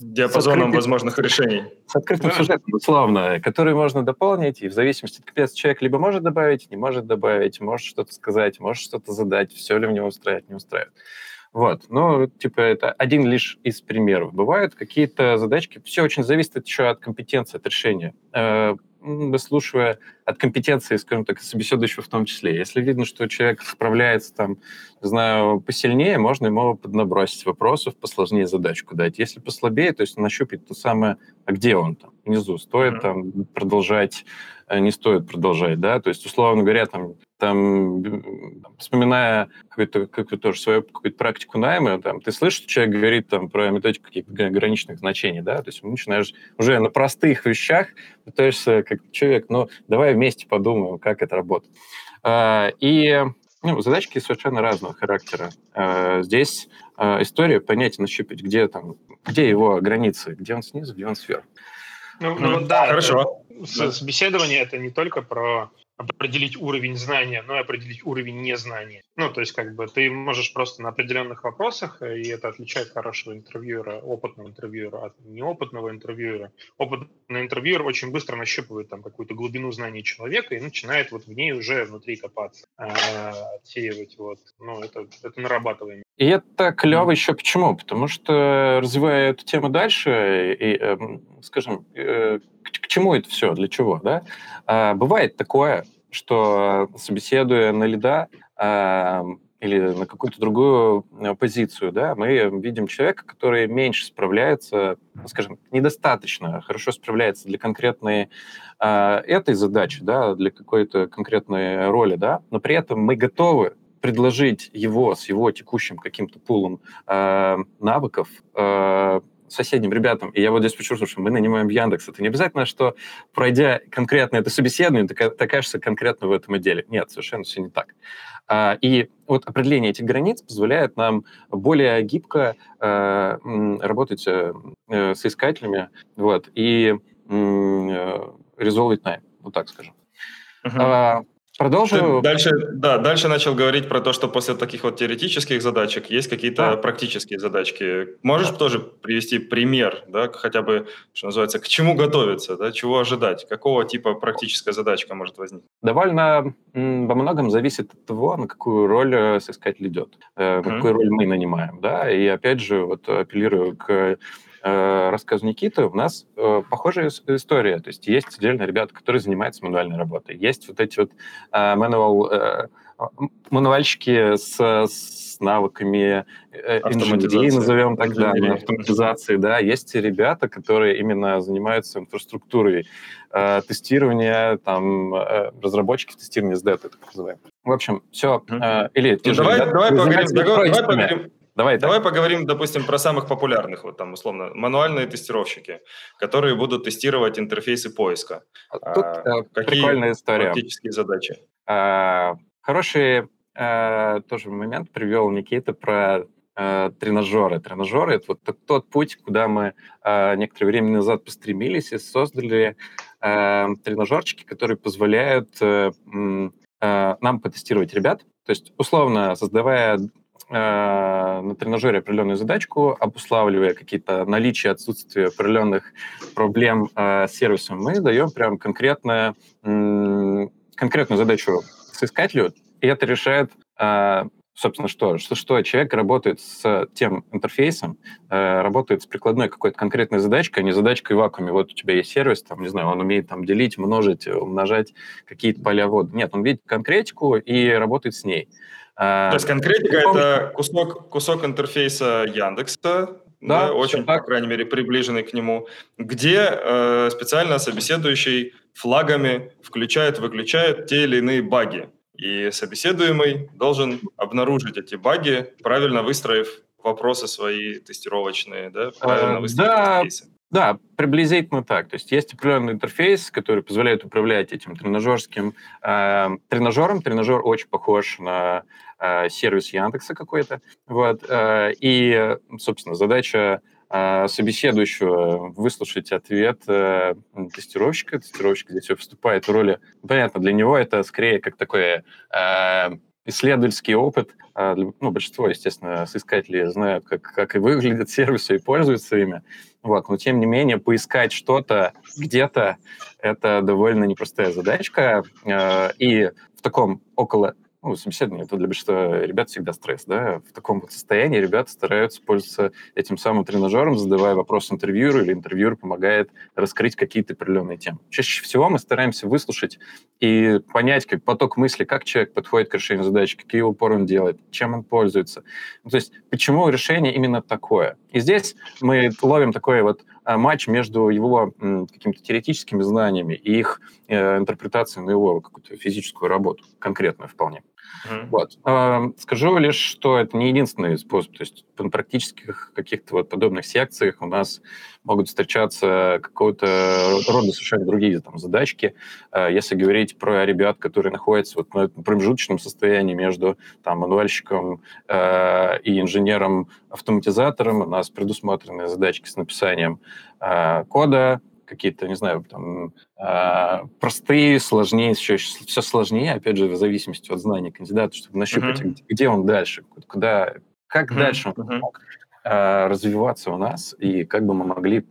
диапазоном открытым, возможных решений. С открытым сюжетом, условно, который можно дополнить, и в зависимости от компетенции человек либо может добавить, не может добавить, может что-то сказать, может что-то задать, все ли в него устраивает, не устраивает. Вот, ну, типа, это один лишь из примеров. Бывают какие-то задачки, все очень зависит еще от компетенции, от решения. Выслушивая от компетенции, скажем так, собеседующего в том числе. Если видно, что человек справляется там, не знаю, посильнее, можно ему поднабросить вопросов, посложнее задачку дать. Если послабее, то есть нащупать то самое, а где он там, внизу, стоит mm-hmm. там продолжать, не стоит продолжать, да, то есть, условно говоря, там, там вспоминая какую-то, какую-то тоже свою какую-то практику найма, там, ты слышишь, что человек говорит там про методику каких-то граничных значений, да, то есть начинаешь уже на простых вещах пытаешься как человек, ну, давай вместе подумаем, как это работает. А, и ну, задачки совершенно разного характера. А, здесь а, история понять, нащупать, где там, где его границы, где он снизу, где он сверху. Ну, ну вот да, хорошо. Это, собеседование это не только про определить уровень знания, но и определить уровень незнания. Ну, то есть, как бы ты можешь просто на определенных вопросах, э, и это отличает хорошего интервьюера, опытного интервьюера от неопытного интервьюера. Опытный интервьюер очень быстро нащупывает там какую-то глубину знаний человека и начинает вот в ней уже внутри копаться, э, отсеивать вот. Ну, это, это нарабатываем. И это клево еще почему? Потому что, развивая эту тему дальше, и, эм, скажем, э, чему это все, для чего, да? А, бывает такое, что собеседуя на лида а, или на какую-то другую э, позицию, да, мы видим человека, который меньше справляется, скажем, недостаточно хорошо справляется для конкретной э, этой задачи, да, для какой-то конкретной роли, да, но при этом мы готовы предложить его с его текущим каким-то пулом э, навыков э, соседним ребятам, и я вот здесь почувствовал, что мы нанимаем Яндекс. Это не обязательно, что пройдя конкретно это собеседование, ты, ты окажешься конкретно в этом отделе. Нет, совершенно все не так. А, и вот определение этих границ позволяет нам более гибко э, работать э, э, с искателями вот, и резолвить найм, вот так скажем. Uh-huh. Продолжу. Ты дальше, да, дальше начал говорить про то, что после таких вот теоретических задачек есть какие-то да. практические задачки. Можешь да. тоже привести пример, да, хотя бы, что называется, к чему готовиться, да, чего ожидать, какого типа практическая задачка может возникнуть? Довольно во многом зависит от того, на какую роль э, соискатель идет, mm-hmm. какую роль мы нанимаем, да, и опять же вот апеллирую к э, рассказу Никиты, у нас э, похожая история. То есть есть отдельно ребята, которые занимаются мануальной работой. Есть вот эти вот мануал, э, мануальщики с, с навыками инженерии, назовем так, да, автоматизации, да. Есть ребята, которые именно занимаются инфраструктурой тестирования, там, разработчики тестирования с DET, так называемые. В общем, все. Э, или ну, же давай, ребята, давай, поговорим, давай, давай поговорим. Давай, Давай так. поговорим, допустим, про самых популярных, вот там условно, мануальные тестировщики, которые будут тестировать интерфейсы поиска. А тут а, какие прикольная история. практические задачи? А, хороший а, тоже момент привел Никита про а, тренажеры. Тренажеры — это вот тот путь, куда мы а, некоторое время назад постремились и создали а, тренажерчики, которые позволяют а, нам потестировать ребят. То есть, условно, создавая на тренажере определенную задачку, обуславливая какие-то наличия, отсутствие определенных проблем э, с сервисом, мы даем прям конкретно, конкретную задачу соискателю, и это решает э, собственно, что? Что, что человек работает с тем интерфейсом, э, работает с прикладной какой-то конкретной задачкой, а не задачкой вакууме. Вот у тебя есть сервис, там, не знаю, он умеет там делить, множить, умножать какие-то поля ввода. Нет, он видит конкретику и работает с ней. То есть конкретика – это кусок, кусок интерфейса Яндекса, да, да, очень, по крайней мере, приближенный к нему, где э, специально собеседующий флагами включает, выключает те или иные баги. И собеседуемый должен обнаружить эти баги, правильно выстроив вопросы свои тестировочные, да, правильно э, выстроив да, интерфейсы. Да, приблизительно так. То есть есть определенный интерфейс, который позволяет управлять этим тренажерским э, тренажером. Тренажер очень похож на сервис Яндекса какой-то. Вот. Э, и, собственно, задача э, собеседующего выслушать ответ э, тестировщика. Тестировщик здесь выступает в роли... Понятно, для него это скорее как такое... Э, исследовательский опыт. А, ну, большинство, естественно, соискателей знают, как, как и выглядят сервисы и пользуются ими. Вот. Но, тем не менее, поискать что-то где-то – это довольно непростая задачка. И в таком около ну, собеседование, это для большинства ребят всегда стресс, да, в таком вот состоянии ребята стараются пользоваться этим самым тренажером, задавая вопрос интервьюеру, или интервьюер помогает раскрыть какие-то определенные темы. Чаще всего мы стараемся выслушать и понять, как поток мысли, как человек подходит к решению задачи, какие упоры он делает, чем он пользуется. Ну, то есть почему решение именно такое. И здесь мы ловим такой вот а, матч между его какими-то теоретическими знаниями и их э, интерпретацией на его какую-то физическую работу, конкретную вполне. Mm-hmm. Вот. Скажу лишь, что это не единственный способ. То есть на практических каких-то вот подобных секциях у нас могут встречаться какого-то рода совершенно другие там, задачки. Э, если говорить про ребят, которые находятся вот на промежуточном состоянии между там, мануальщиком э, и инженером-автоматизатором, у нас предусмотрены задачки с написанием э, кода, какие-то, не знаю, там, э, простые, сложнее, еще все сложнее, опять же, в зависимости от знаний кандидата, чтобы нащупать, mm-hmm. где он дальше, куда, как mm-hmm. дальше он mm-hmm. мог э, развиваться у нас, и как бы мы могли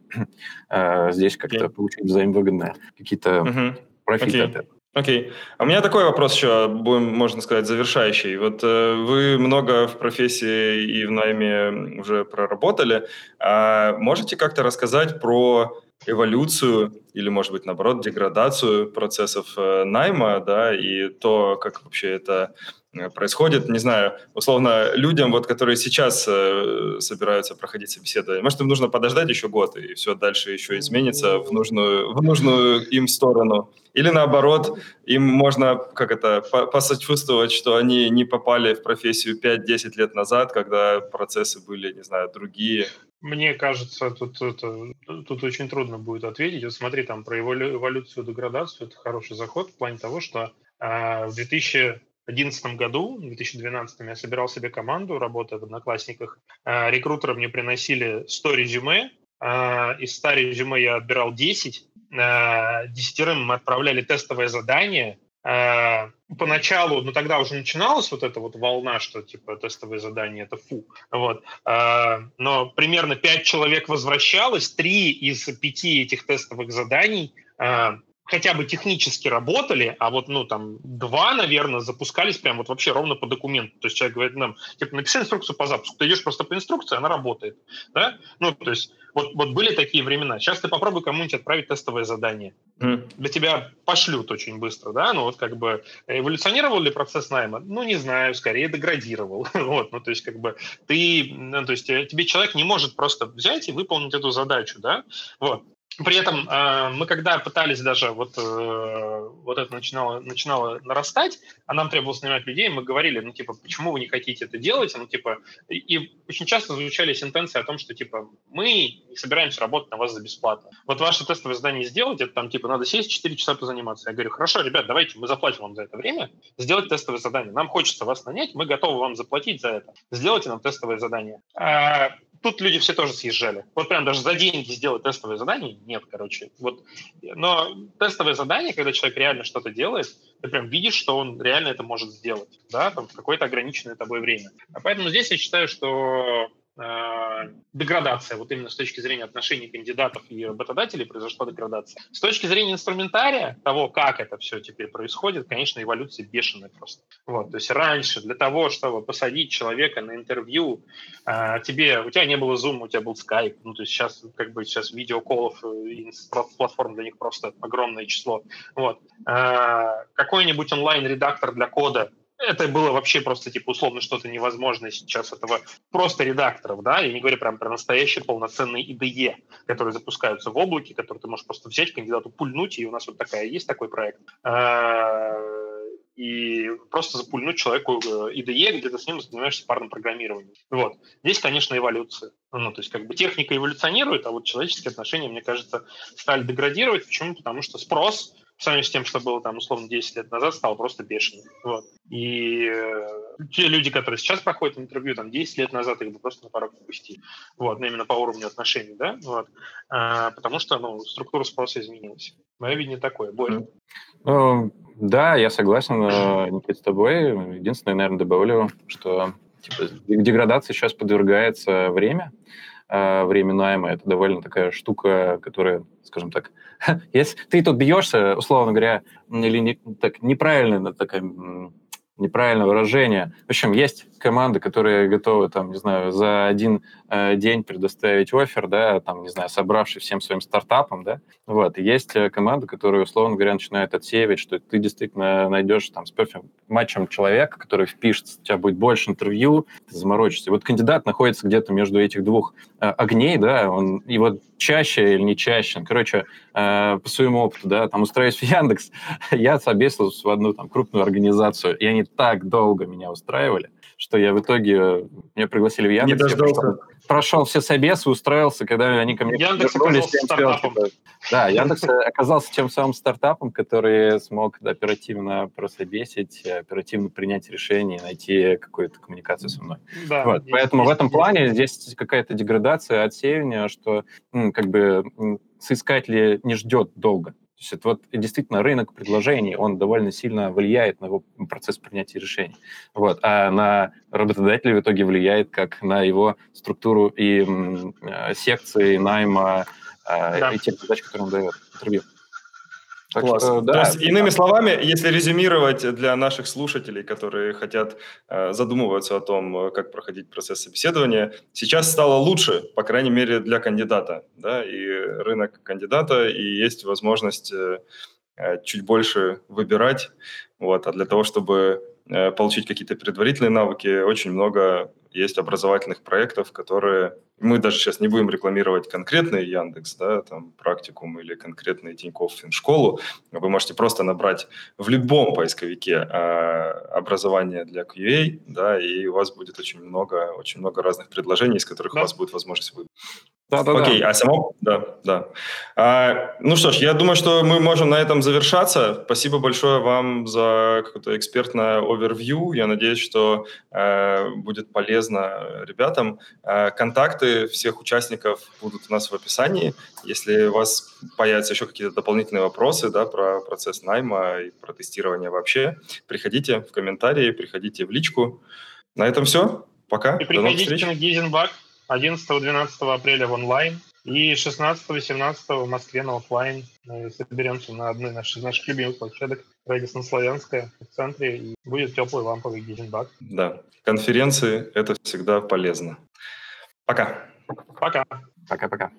э, здесь как-то okay. получить взаимовыгодные какие-то mm-hmm. профиты okay. от этого. Окей. Okay. А у меня такой вопрос еще, будем, можно сказать, завершающий. Вот э, вы много в профессии и в найме уже проработали. А можете как-то рассказать про эволюцию или, может быть, наоборот, деградацию процессов э, найма, да, и то, как вообще это происходит, не знаю, условно, людям, вот, которые сейчас э, собираются проходить собеседование, может, им нужно подождать еще год, и все дальше еще изменится в нужную, в нужную им сторону. Или наоборот, им можно, как это, посочувствовать, что они не попали в профессию 5-10 лет назад, когда процессы были, не знаю, другие. Мне кажется, тут, это, тут очень трудно будет ответить. Вот смотри, там про эволюцию, деградацию, это хороший заход в плане того, что э, в 2011 году, в 2012 я собирал себе команду, работая в Одноклассниках. Э, рекрутеры мне приносили 100 резюме, э, из 100 резюме я отбирал 10, э, десятерым мы отправляли тестовое задание, поначалу, ну тогда уже начиналась вот эта вот волна, что типа тестовые задания это фу, вот. Но примерно пять человек возвращалось, три из пяти этих тестовых заданий хотя бы технически работали, а вот, ну, там, два, наверное, запускались прям вот вообще ровно по документу. То есть человек говорит нам, типа, напиши инструкцию по запуску. Ты идешь просто по инструкции, она работает, да? Ну, то есть вот, вот были такие времена. Сейчас ты попробуй кому-нибудь отправить тестовое задание. Mm. Для тебя пошлют очень быстро, да? Ну, вот как бы эволюционировал ли процесс найма? Ну, не знаю, скорее деградировал. вот, ну, то есть как бы ты, ну, то есть э, тебе человек не может просто взять и выполнить эту задачу, да? Вот. При этом э, мы когда пытались даже, вот, э, вот это начинало, начинало нарастать, а нам требовалось нанимать людей, мы говорили, ну, типа, почему вы не хотите это делать? Ну, типа, и, и очень часто звучали сентенции о том, что, типа, мы не собираемся работать на вас за бесплатно. Вот ваше тестовое задание сделать, это там, типа, надо сесть 4 часа позаниматься. Я говорю, хорошо, ребят, давайте мы заплатим вам за это время, сделать тестовое задание. Нам хочется вас нанять, мы готовы вам заплатить за это. Сделайте нам тестовое задание. Тут люди все тоже съезжали. Вот прям даже за деньги сделать тестовое задание нет, короче. Вот. Но тестовое задание, когда человек реально что-то делает, ты прям видишь, что он реально это может сделать, да, там в какое-то ограниченное тобой время. А поэтому здесь я считаю, что деградация, вот именно с точки зрения отношений кандидатов и работодателей произошла деградация. С точки зрения инструментария, того, как это все теперь происходит, конечно, эволюция бешеная просто. Вот, то есть раньше для того, чтобы посадить человека на интервью, э, тебе, у тебя не было Zoom, у тебя был Skype, ну, то есть сейчас как бы сейчас видеоколов и платформ для них просто огромное число. Вот. Э, какой-нибудь онлайн-редактор для кода, это было вообще просто, типа, условно что-то невозможное сейчас этого просто редакторов, да, я не говорю прям про настоящие полноценные IDE, которые запускаются в облаке, которые ты можешь просто взять, кандидату пульнуть, и у нас вот такая есть такой проект, а, и просто запульнуть человеку IDE, где ты с ним занимаешься парным программированием. Вот. Здесь, конечно, эволюция. Ну, то есть, как бы техника эволюционирует, а вот человеческие отношения, мне кажется, стали деградировать. Почему? Потому что спрос по сравнению с тем, что было там условно 10 лет назад, стал просто бешеным. Вот. И э, те люди, которые сейчас проходят интервью, там 10 лет назад их бы просто на порог пустили. Вот, ну, именно по уровню отношений, да, вот. А, потому что, ну, структура спроса изменилась. Мое видение такое. Боря. Ну, да, я согласен, э, Никит, с тобой. Единственное, наверное, добавлю, что типа, деградации сейчас подвергается время, время найма. Это довольно такая штука, которая, скажем так, если ты тут бьешься, условно говоря, или не, так неправильно такая неправильное выражение. В общем, есть команды, которые готовы, там, не знаю, за один э, день предоставить офер, да, там, не знаю, собравшись всем своим стартапом, да, вот. Есть э, команды, которые, условно говоря, начинают отсеивать, что ты действительно найдешь там с перфим матчем человека, который впишется, у тебя будет больше интервью, ты заморочишься. Вот кандидат находится где-то между этих двух э, огней, да, он, и вот чаще или не чаще, короче, э, по своему опыту, да, там, устраиваясь в Яндекс, я собесился в одну там крупную организацию, и они так долго меня устраивали, что я в итоге... Э, меня пригласили в Яндекс. Не дождался. Прошел, прошел все собесы, устроился, когда они ко мне Яндекс оказался стартапом. Типа, да, Яндекс оказался тем самым стартапом, который смог оперативно прособесить, оперативно принять решение, найти какую-то коммуникацию со мной. Да, вот. Поэтому в этом плане здесь какая-то деградация, отсеивание, что как бы соискатель не ждет долго. То есть это вот действительно рынок предложений, он довольно сильно влияет на его процесс принятия решений. Вот. А на работодателя в итоге влияет как на его структуру и э, секции найма э, да. и тех задач, которые он дает интервью. Так Класс. Что, да. То есть, иными словами, если резюмировать для наших слушателей, которые хотят э, задумываться о том, э, как проходить процесс собеседования, сейчас стало лучше, по крайней мере, для кандидата, да, и рынок кандидата, и есть возможность э, э чуть больше выбирать, вот, а для того, чтобы э, получить какие-то предварительные навыки, очень много есть образовательных проектов, которые мы даже сейчас не будем рекламировать конкретный Яндекс, да, там практикум или конкретный Тинькофф школу. Вы можете просто набрать в любом поисковике а, образование для QA, да, и у вас будет очень много, очень много разных предложений, из которых да. у вас будет возможность выбрать. Да, да, Окей, да. а само... Да, да. А, ну что ж, я думаю, что мы можем на этом завершаться. Спасибо большое вам за какое-то экспертное овервью. Я надеюсь, что э, будет полезно ребятам. Э, контакты всех участников будут у нас в описании. Если у вас появятся еще какие-то дополнительные вопросы да, про процесс найма и про тестирование вообще, приходите в комментарии, приходите в личку. На этом все. Пока. И приходите на Гизенбак. 11-12 апреля в онлайн и 16-17 в Москве на офлайн. Мы соберемся на одной из наших любимых площадок Рэдисон Славянская в центре, и будет теплый ламповый гизенбак. Да, конференции – это всегда полезно. Пока. Пока. Пока-пока.